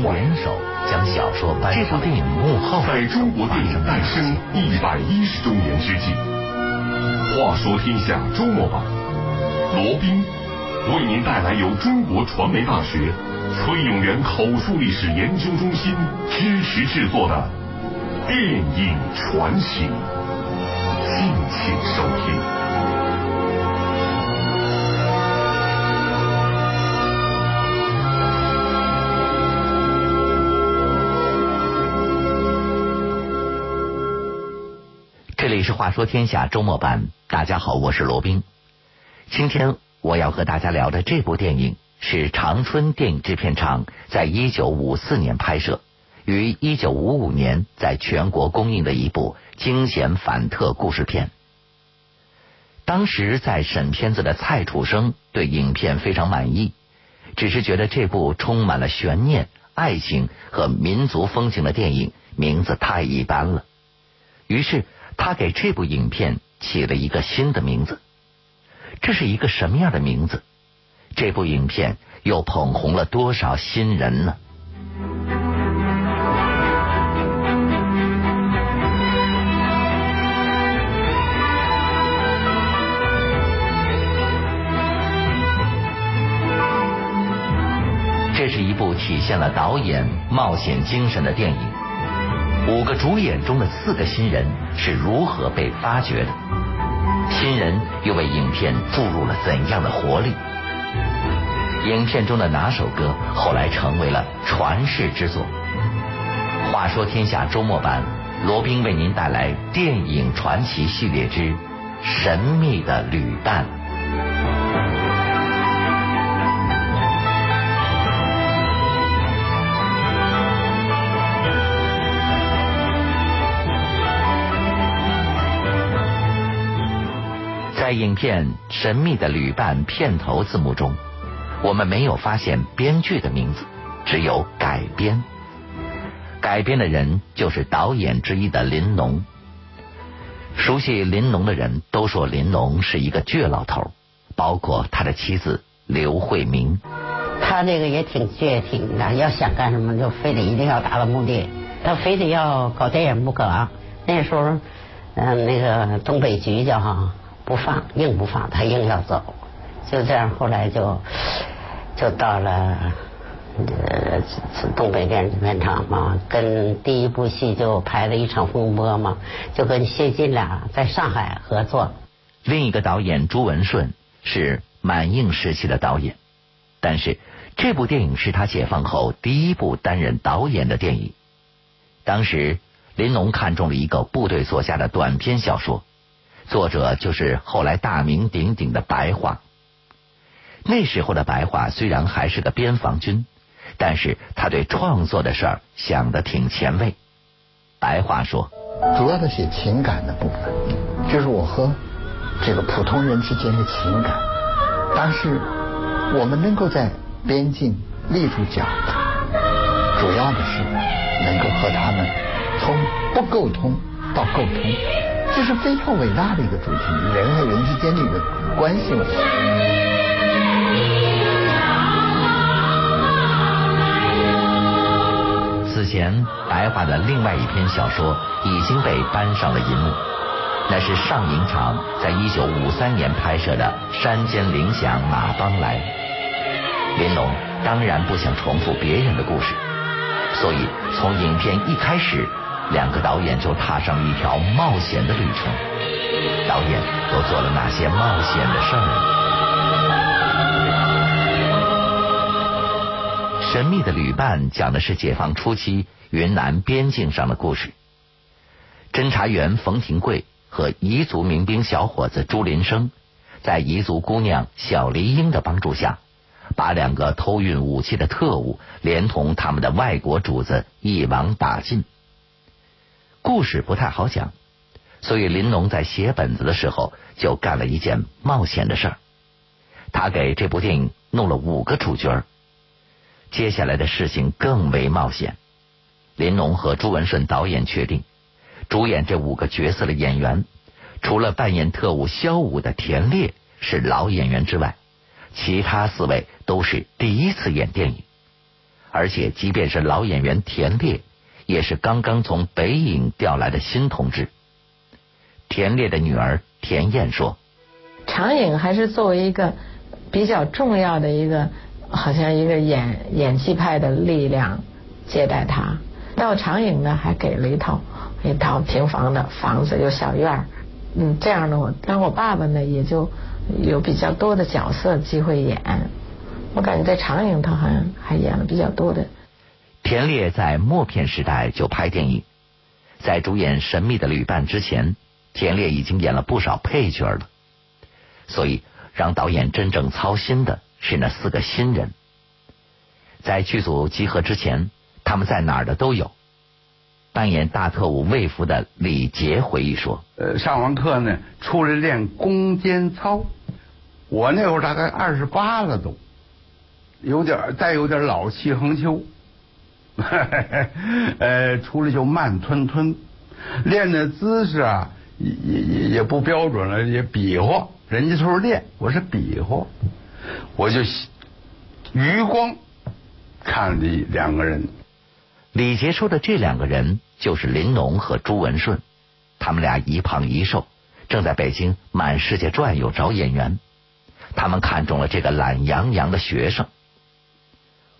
联手将小说搬上电影幕后。在中国电影诞生一百一十周年之际，话说天下周末版，罗宾为您带来由中国传媒大学崔永元口述历史研究中心支持制作的电影传奇，敬请收听。是话说天下周末版，大家好，我是罗宾。今天我要和大家聊的这部电影是长春电影制片厂在一九五四年拍摄，于一九五五年在全国公映的一部惊险反特故事片。当时在审片子的蔡楚生对影片非常满意，只是觉得这部充满了悬念、爱情和民族风情的电影名字太一般了，于是。他给这部影片起了一个新的名字，这是一个什么样的名字？这部影片又捧红了多少新人呢？这是一部体现了导演冒险精神的电影。五个主演中的四个新人是如何被发掘的？新人又为影片注入了怎样的活力？影片中的哪首歌后来成为了传世之作？话说天下周末版，罗宾为您带来电影传奇系列之《神秘的旅伴》。在影片《神秘的旅伴》片头字幕中，我们没有发现编剧的名字，只有改编。改编的人就是导演之一的林农。熟悉林农的人都说林农是一个倔老头，包括他的妻子刘慧明。他这个也挺倔挺的，要想干什么就非得一定要达到目的，他非得要搞电影不可啊。那时候，嗯，那个东北局叫哈。不放，硬不放，他硬要走，就这样，后来就就到了呃东北电影制片厂嘛，跟第一部戏就拍了一场风波嘛，就跟谢晋俩在上海合作。另一个导演朱文顺是满映时期的导演，但是这部电影是他解放后第一部担任导演的电影。当时林农看中了一个部队作家的短篇小说。作者就是后来大名鼎鼎的白桦。那时候的白桦虽然还是个边防军，但是他对创作的事儿想的挺前卫。白桦说：“主要的写情感的部分，就是我和这个普通人之间的情感。但是我们能够在边境立住脚，主要的是能够和他们从不沟通到沟通。”这是非常伟大的一个主题，人和人之间的一个关系问题。此前，白桦的另外一篇小说已经被搬上了银幕，那是上影厂在一九五三年拍摄的《山间铃响马帮来》。林龙当然不想重复别人的故事，所以从影片一开始。两个导演就踏上了一条冒险的旅程。导演都做了哪些冒险的事儿？神秘的旅伴讲的是解放初期云南边境上的故事。侦查员冯廷贵和彝族民兵小伙子朱林生，在彝族姑娘小黎英的帮助下，把两个偷运武器的特务连同他们的外国主子一网打尽。故事不太好讲，所以林农在写本子的时候就干了一件冒险的事儿。他给这部电影弄了五个主角接下来的事情更为冒险。林农和朱文顺导演确定，主演这五个角色的演员，除了扮演特务萧武的田烈是老演员之外，其他四位都是第一次演电影。而且即便是老演员田烈，也是刚刚从北影调来的新同志。田烈的女儿田燕说：“长影还是作为一个比较重要的一个，好像一个演演技派的力量接待他。到长影呢，还给了一套一套平房的房子，有小院儿。嗯，这样呢，我当我爸爸呢，也就有比较多的角色机会演。”我感觉在长影，他好像还演了比较多的。田烈在默片时代就拍电影，在主演《神秘的旅伴》之前，田烈已经演了不少配角了。所以，让导演真正操心的是那四个新人。在剧组集合之前，他们在哪儿的都有。扮演大特务魏福的李杰回忆说：“呃，上完课呢，出来练弓箭操。我那会儿大概二十八了都。”有点带有点老气横秋，呃，出来就慢吞吞，练的姿势啊也也也不标准了，也比划。人家说是练，我是比划，我就余光看这两个人。李杰说的这两个人就是林农和朱文顺，他们俩一胖一瘦，正在北京满世界转悠找演员。他们看中了这个懒洋洋的学生。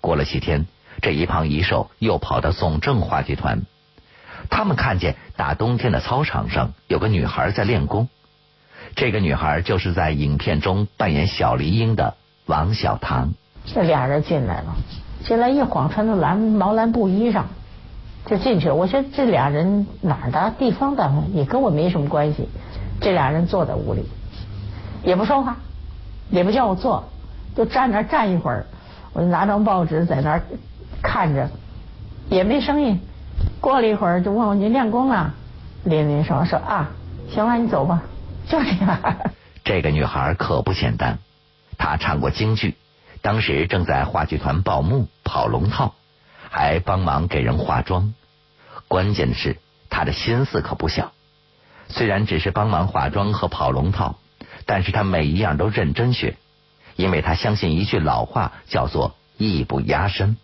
过了几天，这一胖一瘦又跑到总政话剧团。他们看见大冬天的操场上有个女孩在练功，这个女孩就是在影片中扮演小梨英的王小棠。这俩人进来了，进来一晃穿着蓝毛蓝布衣裳就进去了。我说这俩人哪儿的地方的，也跟我没什么关系。这俩人坐在屋里，也不说话，也不叫我坐，就站那站一会儿。我就拿张报纸在那儿看着，也没声音。过了一会儿，就问我：“你练功了？”林林说：“说啊，行了，你走吧。”就这样。这个女孩可不简单，她唱过京剧，当时正在话剧团报幕跑龙套，还帮忙给人化妆。关键的是，她的心思可不小。虽然只是帮忙化妆和跑龙套，但是她每一样都认真学。因为他相信一句老话，叫做“艺不压身”。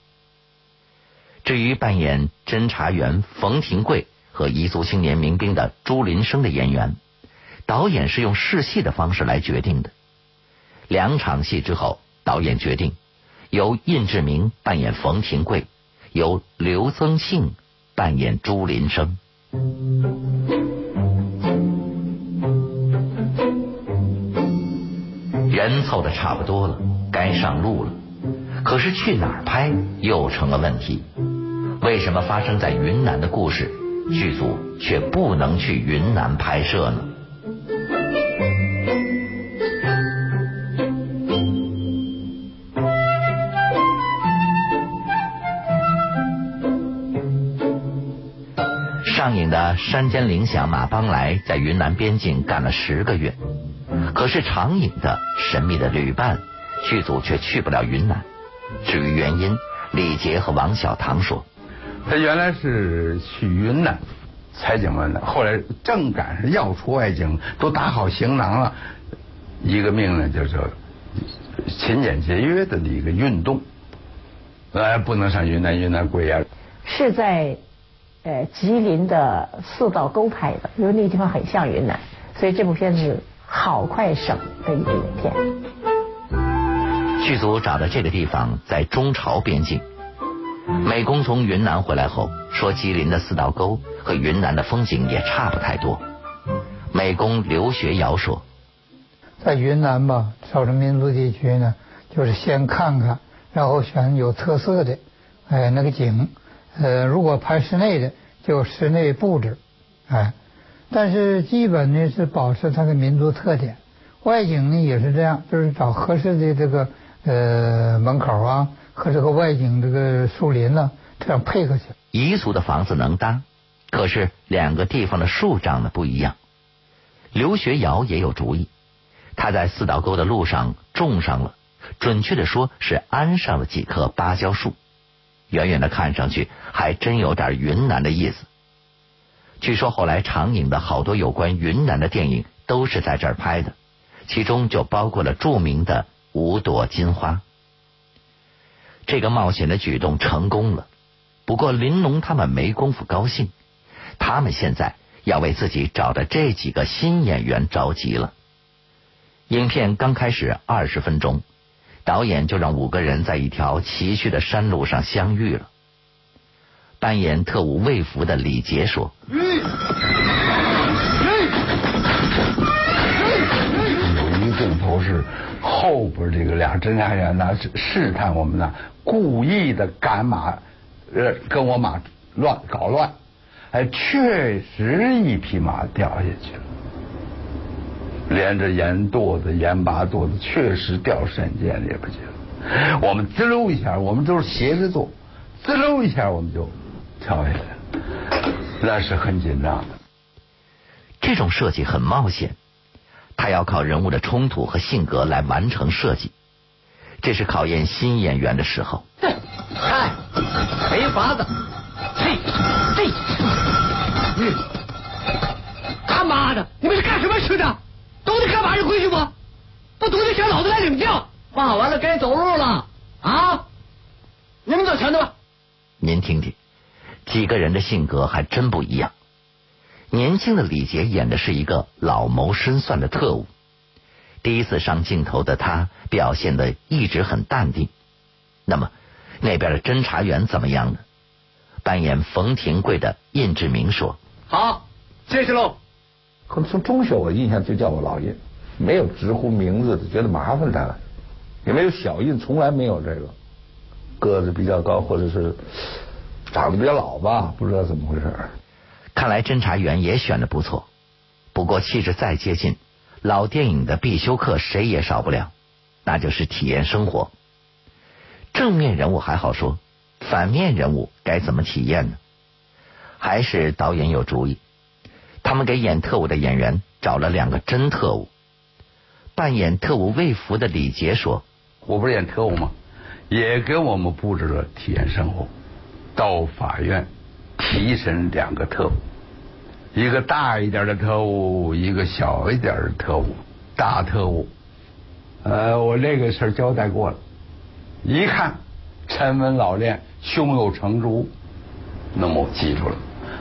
至于扮演侦查员冯廷贵和彝族青年民兵的朱林生的演员，导演是用试戏的方式来决定的。两场戏之后，导演决定由印志明扮演冯廷贵，由刘增庆扮演朱林生。人凑的差不多了，该上路了。可是去哪儿拍又成了问题。为什么发生在云南的故事，剧组却不能去云南拍摄呢？上映的《山间铃响马帮来》在云南边境干了十个月。可是长影的神秘的旅伴剧组却去不了云南。至于原因，李杰和王小棠说：“他原来是去云南采景完的，后来正赶上要出外景，都打好行囊了，一个命令就是勤俭节约的一个运动，哎，不能上云南，云南贵呀。”是在呃吉林的四道沟拍的，因为那个地方很像云南，所以这部片子。好快省的一个影片。剧组找的这个地方在中朝边境。美工从云南回来后说，吉林的四道沟和云南的风景也差不太多。美工刘学尧说，在云南吧，少数民族地区呢，就是先看看，然后选有特色的，哎，那个景。呃，如果拍室内的，就室内布置，哎。但是基本呢是保持它的民族特点，外景呢也是这样，就是找合适的这个呃门口啊和这个外景这个树林呢，这样配合起来。彝族的房子能搭，可是两个地方的树长得不一样。刘学尧也有主意，他在四道沟的路上种上了，准确的说是安上了几棵芭蕉树，远远的看上去还真有点云南的意思。据说后来长影的好多有关云南的电影都是在这儿拍的，其中就包括了著名的《五朵金花》。这个冒险的举动成功了，不过林龙他们没工夫高兴，他们现在要为自己找的这几个新演员着急了。影片刚开始二十分钟，导演就让五个人在一条崎岖的山路上相遇了。扮演特务魏福的李杰说：“有一个镜头是后边这个俩侦查员呢是试探我们呢，故意的赶马，呃，跟我马乱搞乱，哎，确实一匹马掉下去了。”连着盐垛子、盐巴垛子，确实掉山涧里边去了。我们滋溜一下，我们都是斜着坐，滋溜一下我们就跳下来了，那是很紧张的。这种设计很冒险，他要靠人物的冲突和性格来完成设计，这是考验新演员的时候。嗨，没法子，嘿，嘿，嗯，他妈的，你们是干什么吃的？懂得干嘛就回去吗？不懂得向老子来领教。骂完了该走路了啊！你们走前头吧。您听听，几个人的性格还真不一样。年轻的李杰演的是一个老谋深算的特务，第一次上镜头的他表现的一直很淡定。那么那边的侦查员怎么样呢？扮演冯廷贵的印志明说：“好，谢谢喽。”可能从中学我印象就叫我老印，没有直呼名字的，觉得麻烦他了，也没有小印，从来没有这个。个子比较高，或者是长得比较老吧，不知道怎么回事。看来侦查员也选的不错，不过气质再接近，老电影的必修课谁也少不了，那就是体验生活。正面人物还好说，反面人物该怎么体验呢？还是导演有主意。他们给演特务的演员找了两个真特务。扮演特务魏福的李杰说：“我不是演特务吗？也给我们布置了体验生活。到法院提审两个特务，一个大一点的特务，一个小一点的特务。大特务，呃，我这个事儿交代过了。一看沉稳老练，胸有成竹，那么我记住了。”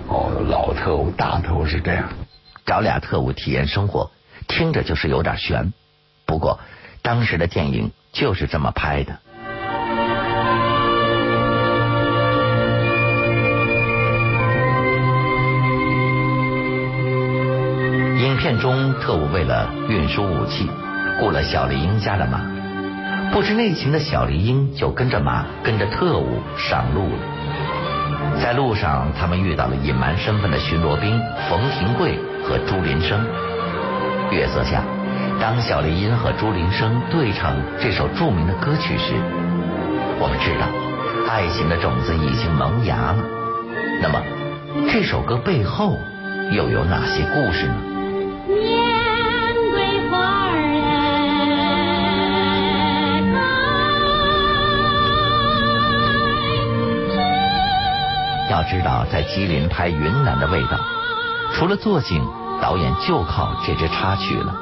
哦，老特务、大特务是这样，找俩特务体验生活，听着就是有点悬。不过当时的电影就是这么拍的。中，特务为了运输武器，雇了小丽英家的马，不知内情的小丽英就跟着马，跟着特务上路了。在路上，他们遇到了隐瞒身份的巡逻兵冯廷贵和朱林生。月色下，当小丽英和朱林生对唱这首著名的歌曲时，我们知道爱情的种子已经萌芽了。那么，这首歌背后又有哪些故事呢？要知道，在吉林拍云南的味道，除了作景，导演就靠这支插曲了。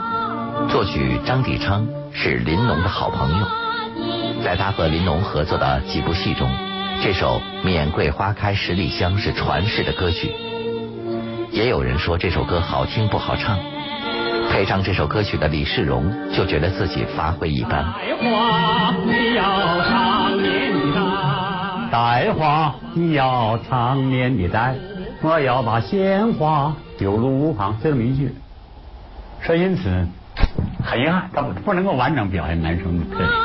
作曲张帝昌是林农的好朋友，在他和林农合作的几部戏中，这首《免桂花开十里香》是传世的歌曲。也有人说这首歌好听不好唱，配上这首歌曲的李世荣就觉得自己发挥一般。带花你要常年的带，我要把鲜花丢入屋旁，就这么一句。所以因此，很遗憾，他不能够完整表现男生的特点。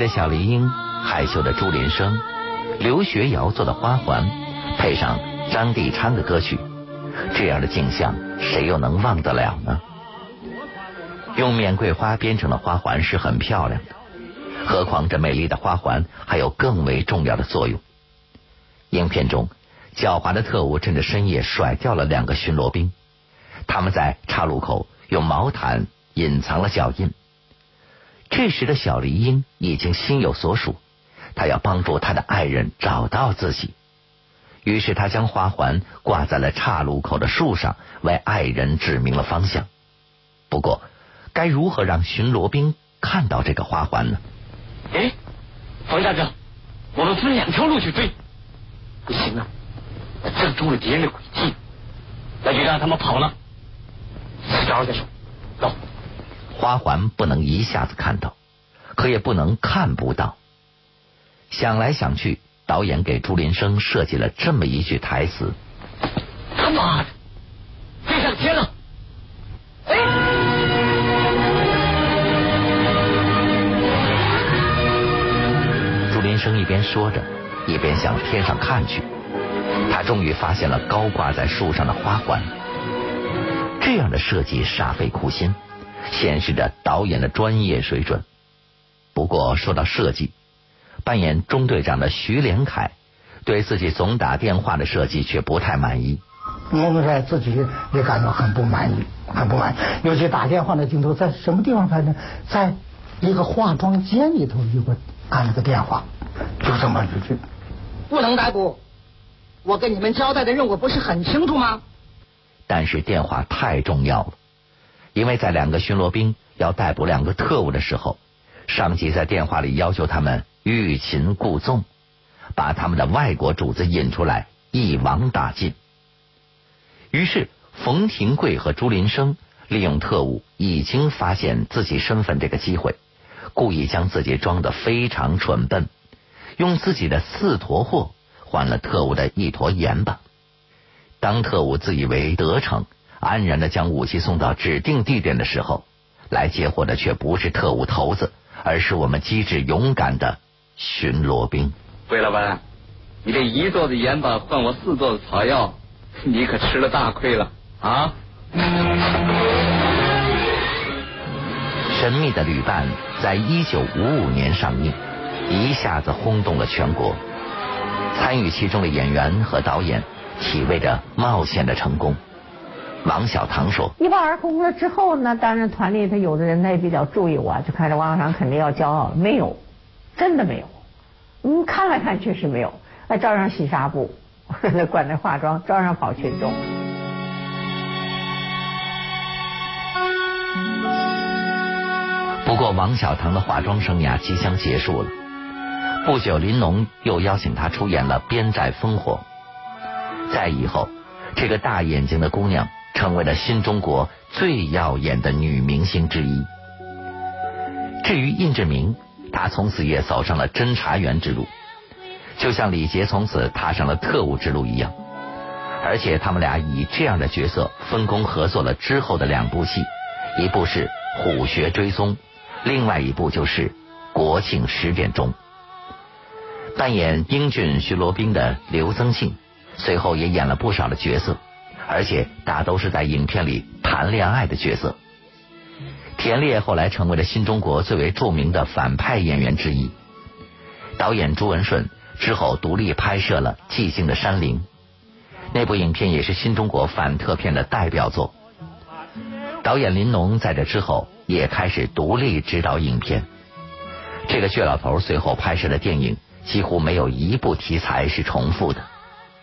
的小丽英，害羞的朱林生，刘学尧做的花环，配上张帝昌的歌曲，这样的景象，谁又能忘得了呢？用免桂花编成的花环是很漂亮的，何况这美丽的花环还有更为重要的作用。影片中，狡猾的特务趁着深夜甩掉了两个巡逻兵，他们在岔路口用毛毯隐藏了脚印。这时的小黎英已经心有所属，他要帮助他的爱人找到自己。于是他将花环挂在了岔路口的树上，为爱人指明了方向。不过，该如何让巡逻兵看到这个花环呢？哎，冯大哥，我们分两条路去追。不行啊，正中了敌人的诡计，那就让他们跑了。招再说，走。花环不能一下子看到，可也不能看不到。想来想去。导演给朱林生设计了这么一句台词：“他妈的，飞上天了！”哎，朱林生一边说着，一边向天上看去。他终于发现了高挂在树上的花环。这样的设计煞费苦心，显示着导演的专业水准。不过说到设计，扮演中队长的徐连凯对自己总打电话的设计却不太满意。孟德帅自己也感到很不满意，很不满意。尤其打电话的镜头在什么地方拍呢？在一个化妆间里头，有个按了个电话，就这么一句。不能逮捕，我跟你们交代的任务不是很清楚吗？但是电话太重要了，因为在两个巡逻兵要逮捕两个特务的时候。上级在电话里要求他们欲擒故纵，把他们的外国主子引出来，一网打尽。于是，冯廷贵和朱林生利用特务已经发现自己身份这个机会，故意将自己装得非常蠢笨，用自己的四坨货换了特务的一坨盐巴。当特务自以为得逞，安然的将武器送到指定地点的时候，来接货的却不是特务头子。而是我们机智勇敢的巡逻兵。魏老板，你这一座的盐巴换我四座的草药，你可吃了大亏了啊！神秘的旅伴在一九五五年上映，一下子轰动了全国。参与其中的演员和导演体味着冒险的成功。王小棠说：“一炮而红了之后呢，当然团里头有的人他也比较注意我，就看着王小棠肯定要骄傲，没有，真的没有。嗯，看了看确实没有，还照样洗纱布，管着化妆，照样跑群众。不过王小棠的化妆生涯即将结束了，不久林农又邀请她出演了《边寨烽火》，在以后，这个大眼睛的姑娘。”成为了新中国最耀眼的女明星之一。至于印志明，他从此也走上了侦查员之路，就像李杰从此踏上了特务之路一样。而且他们俩以这样的角色分工合作了之后的两部戏，一部是《虎穴追踪》，另外一部就是《国庆十点钟》。扮演英俊巡逻兵的刘增庆，随后也演了不少的角色。而且大都是在影片里谈恋爱的角色。田烈后来成为了新中国最为著名的反派演员之一。导演朱文顺之后独立拍摄了《寂静的山林》，那部影片也是新中国反特片的代表作。导演林农在这之后也开始独立执导影片。这个倔老头随后拍摄的电影几乎没有一部题材是重复的，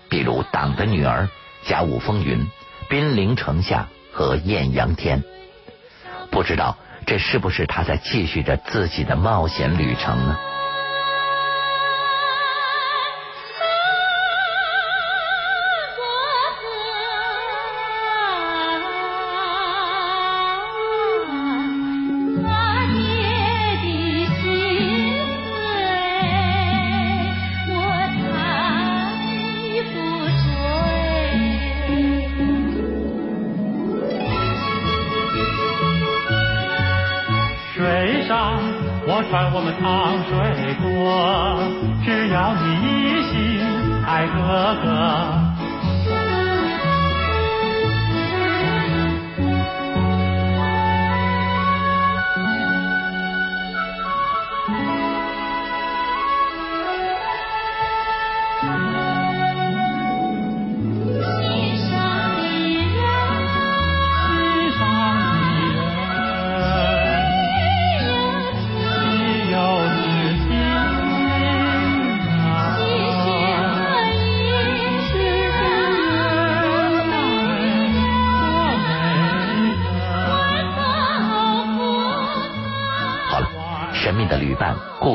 比如《党的女儿》。甲午风云、兵临城下和艳阳天，不知道这是不是他在继续着自己的冒险旅程呢？我们糖水多，只要你一心爱哥哥。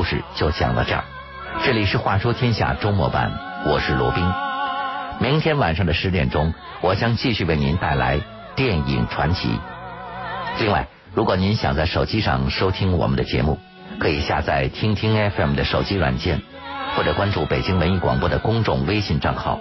故事就讲到这儿。这里是话说天下周末版，我是罗宾。明天晚上的十点钟，我将继续为您带来电影传奇。另外，如果您想在手机上收听我们的节目，可以下载听听 FM 的手机软件，或者关注北京文艺广播的公众微信账号。